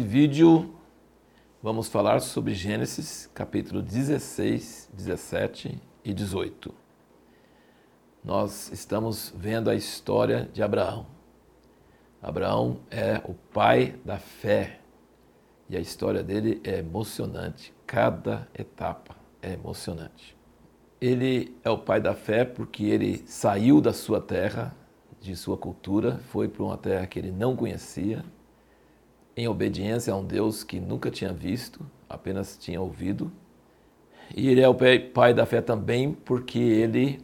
vídeo vamos falar sobre Gênesis capítulo 16, 17 e 18. Nós estamos vendo a história de Abraão. Abraão é o pai da fé e a história dele é emocionante. Cada etapa é emocionante. Ele é o pai da fé porque ele saiu da sua terra, de sua cultura, foi para uma terra que ele não conhecia, em obediência a um Deus que nunca tinha visto, apenas tinha ouvido. E ele é o pai da fé também porque ele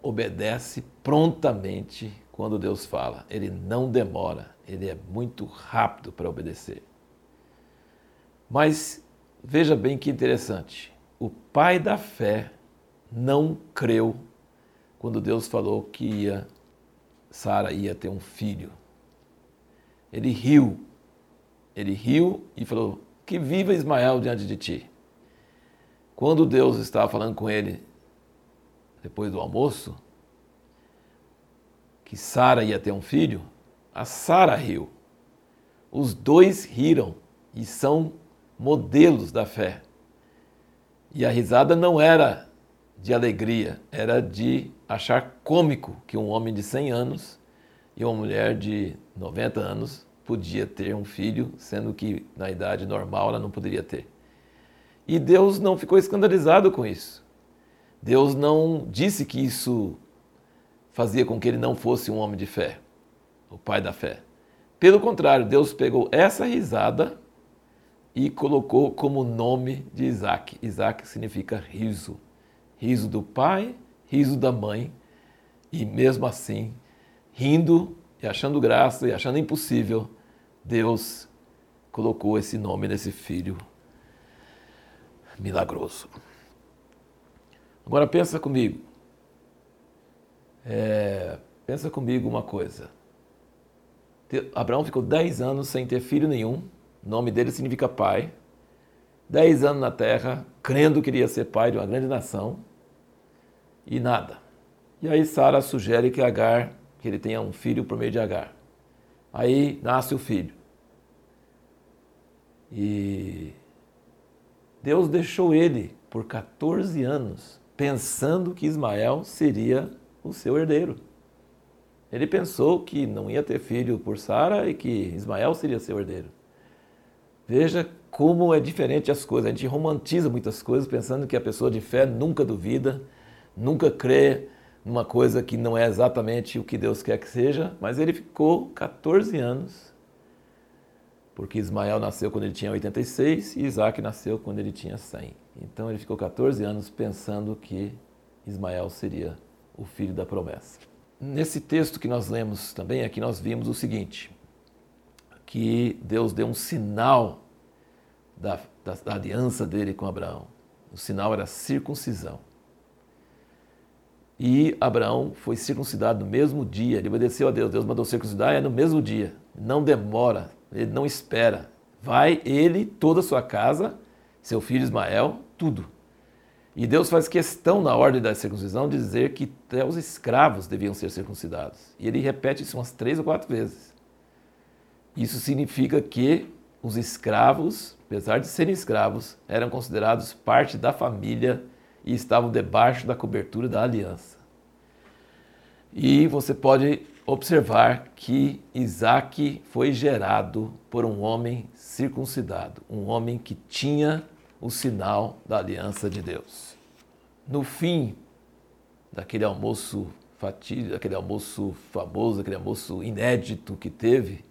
obedece prontamente quando Deus fala. Ele não demora, ele é muito rápido para obedecer. Mas veja bem que interessante. O pai da fé não creu quando Deus falou que ia Sara ia ter um filho. Ele riu. Ele riu e falou: "Que viva Ismael diante de ti". Quando Deus estava falando com ele depois do almoço, que Sara ia ter um filho, a Sara riu. Os dois riram e são modelos da fé. E a risada não era de alegria, era de achar cômico que um homem de 100 anos e uma mulher de 90 anos podia ter um filho, sendo que na idade normal ela não poderia ter. E Deus não ficou escandalizado com isso. Deus não disse que isso fazia com que ele não fosse um homem de fé, o pai da fé. Pelo contrário, Deus pegou essa risada e colocou como nome de Isaac. Isaac significa riso. Riso do pai, riso da mãe. E mesmo assim, rindo e achando graça e achando impossível, Deus colocou esse nome nesse filho milagroso. Agora pensa comigo. É, pensa comigo uma coisa. Abraão ficou 10 anos sem ter filho nenhum. O nome dele significa pai. 10 anos na terra, crendo que iria ser pai de uma grande nação. E nada. E aí Sara sugere que Agar, que ele tenha um filho por meio de Agar. Aí nasce o filho. E Deus deixou ele por 14 anos pensando que Ismael seria o seu herdeiro. Ele pensou que não ia ter filho por Sara e que Ismael seria seu herdeiro. Veja como é diferente as coisas. A gente romantiza muitas coisas pensando que a pessoa de fé nunca duvida, nunca crê numa coisa que não é exatamente o que Deus quer que seja, mas ele ficou 14 anos, porque Ismael nasceu quando ele tinha 86 e Isaac nasceu quando ele tinha 100. Então ele ficou 14 anos pensando que Ismael seria o filho da promessa. Nesse texto que nós lemos também, aqui nós vimos o seguinte, que Deus deu um sinal da, da, da aliança dele com Abraão. O sinal era circuncisão. E Abraão foi circuncidado no mesmo dia, ele obedeceu a Deus, Deus mandou circuncidar, é no mesmo dia, não demora, ele não espera. Vai ele, toda a sua casa, seu filho Ismael, tudo. E Deus faz questão na ordem da circuncisão de dizer que até os escravos deviam ser circuncidados. E ele repete isso umas três ou quatro vezes. Isso significa que os escravos, apesar de serem escravos, eram considerados parte da família e estavam debaixo da cobertura da aliança. E você pode observar que Isaac foi gerado por um homem circuncidado, um homem que tinha o sinal da aliança de Deus. No fim daquele almoço fatídico, aquele almoço famoso, aquele almoço inédito que teve,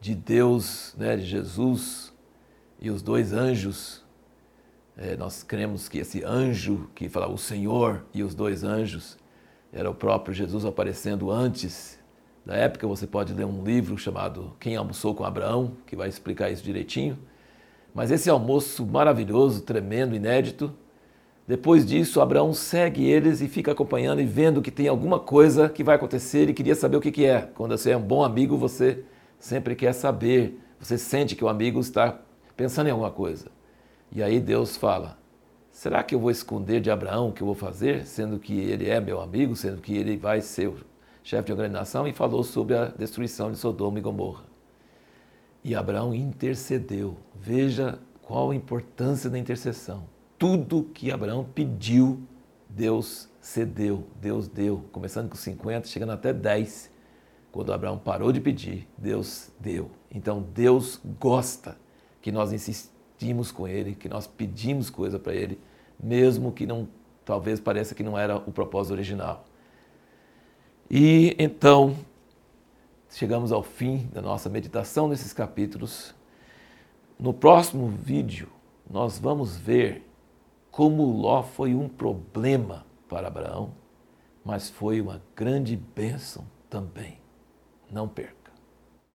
de Deus, né, de Jesus e os dois anjos, é, nós cremos que esse anjo que fala o Senhor e os dois anjos era o próprio Jesus aparecendo antes da época. Você pode ler um livro chamado Quem Almoçou com Abraão, que vai explicar isso direitinho. Mas esse almoço maravilhoso, tremendo, inédito, depois disso, Abraão segue eles e fica acompanhando e vendo que tem alguma coisa que vai acontecer e queria saber o que, que é. Quando você é um bom amigo, você sempre quer saber, você sente que o amigo está pensando em alguma coisa. E aí Deus fala: será que eu vou esconder de Abraão o que eu vou fazer, sendo que ele é meu amigo, sendo que ele vai ser chefe de nação? E falou sobre a destruição de Sodoma e Gomorra. E Abraão intercedeu. Veja qual a importância da intercessão. Tudo que Abraão pediu, Deus cedeu, Deus deu, começando com 50, chegando até 10. Quando Abraão parou de pedir, Deus deu. Então Deus gosta que nós insistimos com Ele, que nós pedimos coisa para Ele, mesmo que não, talvez pareça que não era o propósito original. E então chegamos ao fim da nossa meditação nesses capítulos. No próximo vídeo, nós vamos ver como Ló foi um problema para Abraão, mas foi uma grande bênção também. Não perca.